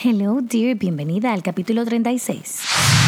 Hello, dear, bienvenida al capítulo 36.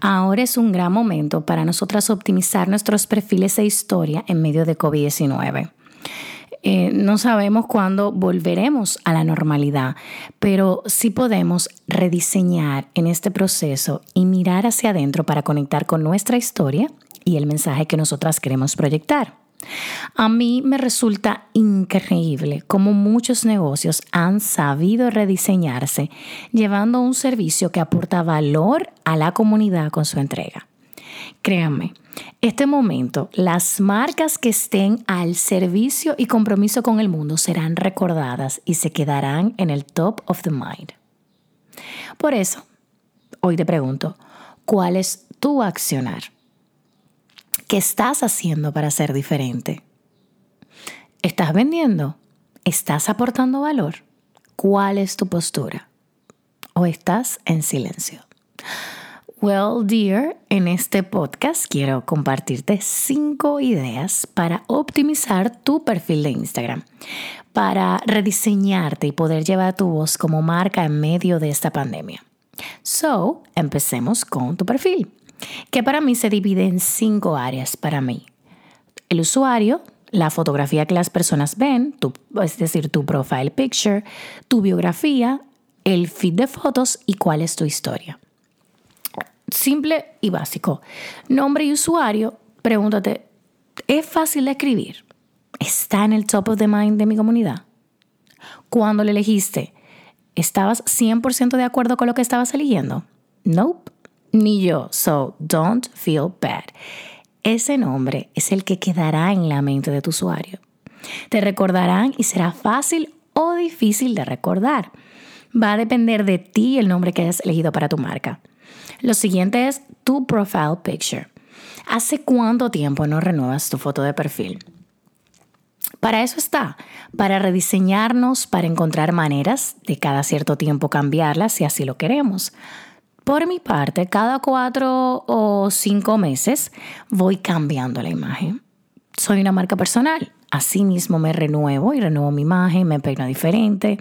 Ahora es un gran momento para nosotras optimizar nuestros perfiles e historia en medio de COVID-19. Eh, no sabemos cuándo volveremos a la normalidad, pero sí podemos rediseñar en este proceso y mirar hacia adentro para conectar con nuestra historia y el mensaje que nosotras queremos proyectar. A mí me resulta increíble cómo muchos negocios han sabido rediseñarse llevando un servicio que aporta valor a la comunidad con su entrega. Créanme, este momento, las marcas que estén al servicio y compromiso con el mundo serán recordadas y se quedarán en el top of the mind. Por eso, hoy te pregunto, ¿cuál es tu accionar? ¿Qué estás haciendo para ser diferente? ¿Estás vendiendo? ¿Estás aportando valor? ¿Cuál es tu postura? ¿O estás en silencio? Well, dear, en este podcast quiero compartirte cinco ideas para optimizar tu perfil de Instagram, para rediseñarte y poder llevar tu voz como marca en medio de esta pandemia. So, empecemos con tu perfil que para mí se divide en cinco áreas para mí. El usuario, la fotografía que las personas ven, es decir, tu profile picture, tu biografía, el feed de fotos y cuál es tu historia. Simple y básico. Nombre y usuario, pregúntate, ¿es fácil de escribir? ¿Está en el top of the mind de mi comunidad? Cuando lo elegiste, ¿estabas 100% de acuerdo con lo que estabas eligiendo? Nope ni yo. So don't feel bad. Ese nombre es el que quedará en la mente de tu usuario. Te recordarán y será fácil o difícil de recordar. Va a depender de ti el nombre que hayas elegido para tu marca. Lo siguiente es tu profile picture. ¿Hace cuánto tiempo no renuevas tu foto de perfil? Para eso está, para rediseñarnos, para encontrar maneras de cada cierto tiempo cambiarlas si así lo queremos. Por mi parte, cada cuatro o cinco meses voy cambiando la imagen. Soy una marca personal. Asimismo me renuevo y renuevo mi imagen, me peino diferente.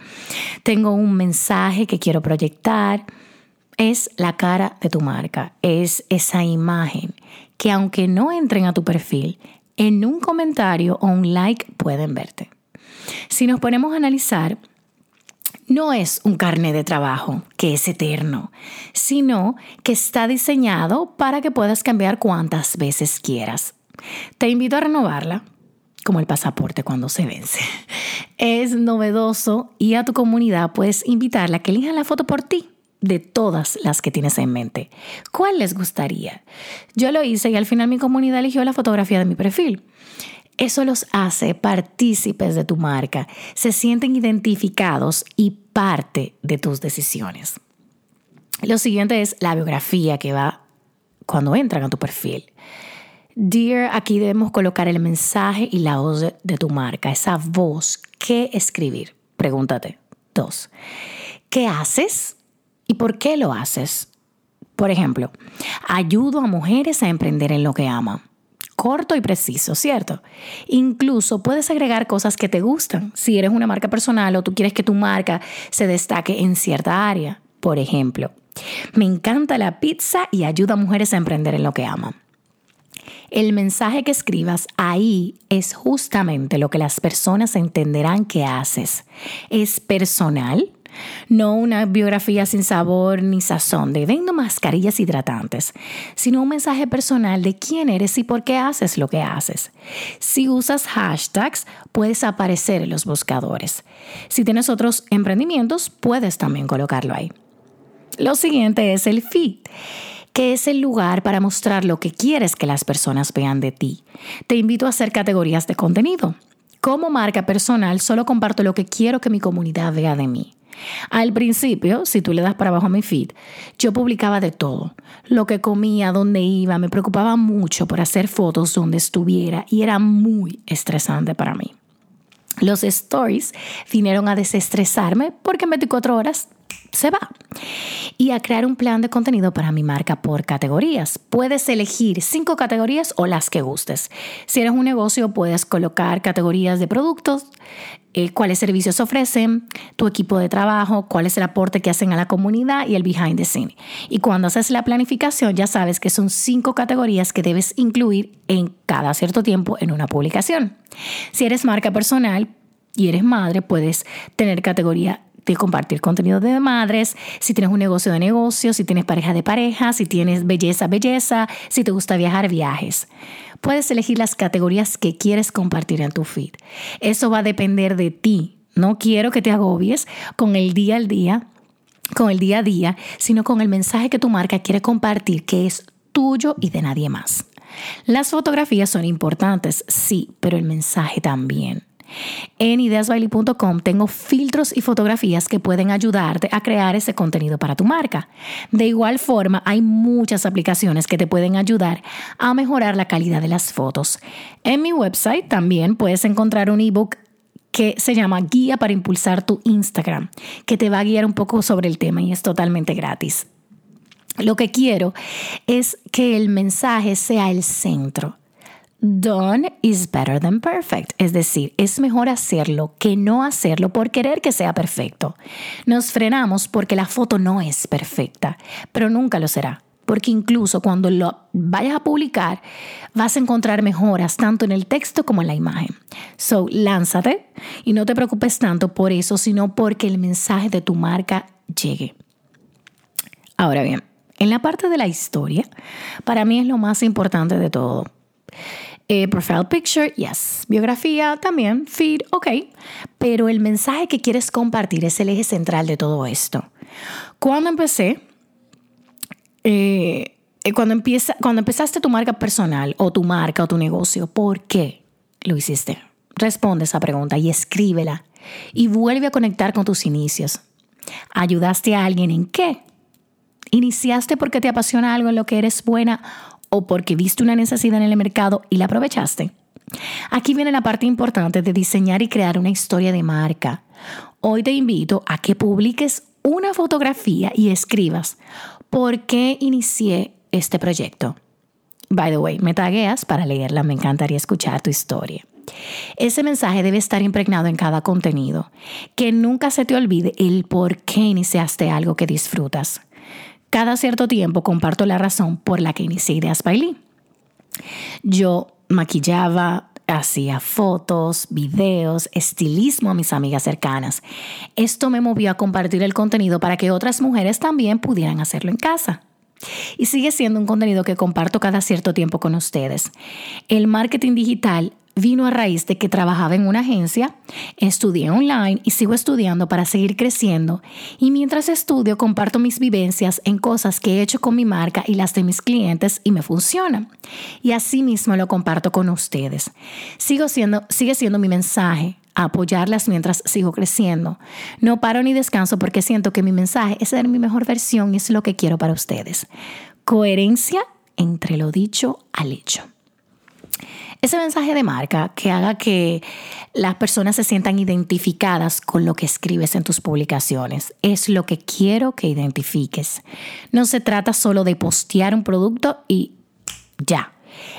Tengo un mensaje que quiero proyectar. Es la cara de tu marca, es esa imagen que aunque no entren a tu perfil, en un comentario o un like pueden verte. Si nos ponemos a analizar, no es un carnet de trabajo que es eterno, sino que está diseñado para que puedas cambiar cuantas veces quieras. Te invito a renovarla, como el pasaporte cuando se vence. Es novedoso y a tu comunidad puedes invitarla a que elija la foto por ti de todas las que tienes en mente. ¿Cuál les gustaría? Yo lo hice y al final mi comunidad eligió la fotografía de mi perfil. Eso los hace partícipes de tu marca, se sienten identificados y parte de tus decisiones. Lo siguiente es la biografía que va cuando entran a tu perfil. Dear, aquí debemos colocar el mensaje y la voz de tu marca, esa voz. ¿Qué escribir? Pregúntate. Dos. ¿Qué haces y por qué lo haces? Por ejemplo, ayudo a mujeres a emprender en lo que aman corto y preciso, ¿cierto? Incluso puedes agregar cosas que te gustan. Si eres una marca personal o tú quieres que tu marca se destaque en cierta área. Por ejemplo, me encanta la pizza y ayuda a mujeres a emprender en lo que aman. El mensaje que escribas ahí es justamente lo que las personas entenderán que haces. Es personal, no una biografía sin sabor ni sazón de vendo mascarillas hidratantes, sino un mensaje personal de quién eres y por qué haces lo que haces. Si usas hashtags, puedes aparecer en los buscadores. Si tienes otros emprendimientos, puedes también colocarlo ahí. Lo siguiente es el feed que es el lugar para mostrar lo que quieres que las personas vean de ti. Te invito a hacer categorías de contenido. Como marca personal, solo comparto lo que quiero que mi comunidad vea de mí. Al principio, si tú le das para abajo a mi feed, yo publicaba de todo. Lo que comía, dónde iba, me preocupaba mucho por hacer fotos donde estuviera y era muy estresante para mí. Los stories vinieron a desestresarme porque en 24 horas se va. Y a crear un plan de contenido para mi marca por categorías. Puedes elegir cinco categorías o las que gustes. Si eres un negocio, puedes colocar categorías de productos, eh, cuáles servicios ofrecen, tu equipo de trabajo, cuál es el aporte que hacen a la comunidad y el behind the scene. Y cuando haces la planificación, ya sabes que son cinco categorías que debes incluir en cada cierto tiempo en una publicación. Si eres marca personal, y eres madre, puedes tener categoría de compartir contenido de madres, si tienes un negocio de negocios, si tienes pareja de pareja, si tienes belleza, belleza, si te gusta viajar, viajes. Puedes elegir las categorías que quieres compartir en tu feed. Eso va a depender de ti. No quiero que te agobies con el día al día, con el día a día, sino con el mensaje que tu marca quiere compartir, que es tuyo y de nadie más. Las fotografías son importantes, sí, pero el mensaje también. En ideasbailey.com tengo filtros y fotografías que pueden ayudarte a crear ese contenido para tu marca. De igual forma, hay muchas aplicaciones que te pueden ayudar a mejorar la calidad de las fotos. En mi website también puedes encontrar un ebook que se llama Guía para impulsar tu Instagram, que te va a guiar un poco sobre el tema y es totalmente gratis. Lo que quiero es que el mensaje sea el centro. Done is better than perfect, es decir, es mejor hacerlo que no hacerlo por querer que sea perfecto. Nos frenamos porque la foto no es perfecta, pero nunca lo será, porque incluso cuando lo vayas a publicar vas a encontrar mejoras tanto en el texto como en la imagen. So, lánzate y no te preocupes tanto por eso, sino porque el mensaje de tu marca llegue. Ahora bien, en la parte de la historia, para mí es lo más importante de todo eh, profile picture, yes. Biografía también, feed, ok. Pero el mensaje que quieres compartir es el eje central de todo esto. Cuando empecé, eh, eh, cuando, empieza, cuando empezaste tu marca personal o tu marca o tu negocio, ¿por qué lo hiciste? Responde esa pregunta y escríbela y vuelve a conectar con tus inicios. ¿Ayudaste a alguien en qué? ¿Iniciaste porque te apasiona algo en lo que eres buena o porque viste una necesidad en el mercado y la aprovechaste. Aquí viene la parte importante de diseñar y crear una historia de marca. Hoy te invito a que publiques una fotografía y escribas por qué inicié este proyecto. By the way, me tagueas para leerla, me encantaría escuchar tu historia. Ese mensaje debe estar impregnado en cada contenido. Que nunca se te olvide el por qué iniciaste algo que disfrutas. Cada cierto tiempo comparto la razón por la que inicié Ideas Bailey. Yo maquillaba, hacía fotos, videos, estilismo a mis amigas cercanas. Esto me movió a compartir el contenido para que otras mujeres también pudieran hacerlo en casa. Y sigue siendo un contenido que comparto cada cierto tiempo con ustedes. El marketing digital vino a raíz de que trabajaba en una agencia, estudié online y sigo estudiando para seguir creciendo. Y mientras estudio comparto mis vivencias en cosas que he hecho con mi marca y las de mis clientes y me funcionan. Y así mismo lo comparto con ustedes. Sigo siendo, sigue siendo mi mensaje apoyarlas mientras sigo creciendo. No paro ni descanso porque siento que mi mensaje es ser mi mejor versión y es lo que quiero para ustedes. Coherencia entre lo dicho al hecho. Ese mensaje de marca que haga que las personas se sientan identificadas con lo que escribes en tus publicaciones es lo que quiero que identifiques. No se trata solo de postear un producto y ya.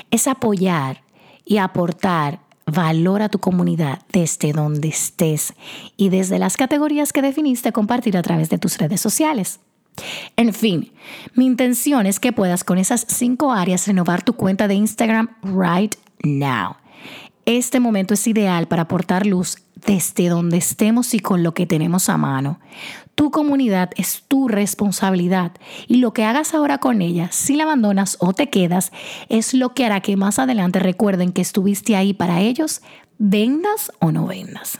Es apoyar y aportar valor a tu comunidad desde donde estés y desde las categorías que definiste compartir a través de tus redes sociales. En fin, mi intención es que puedas con esas cinco áreas renovar tu cuenta de Instagram right now. Este momento es ideal para aportar luz desde donde estemos y con lo que tenemos a mano. Tu comunidad es tu responsabilidad y lo que hagas ahora con ella, si la abandonas o te quedas, es lo que hará que más adelante recuerden que estuviste ahí para ellos, vendas o no vendas.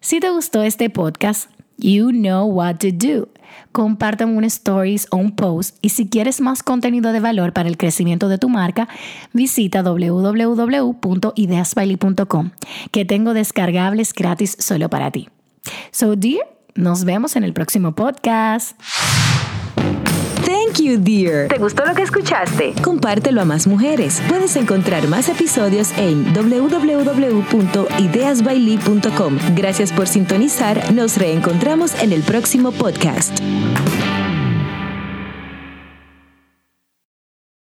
Si te gustó este podcast, you know what to do compartan un stories o un post y si quieres más contenido de valor para el crecimiento de tu marca, visita www.ideasbailey.com que tengo descargables gratis solo para ti. So dear, Nos vemos en el próximo podcast. Thank you, dear. ¿Te gustó lo que escuchaste? Compártelo a más mujeres. Puedes encontrar más episodios en www.ideasbailey.com. Gracias por sintonizar. Nos reencontramos en el próximo podcast.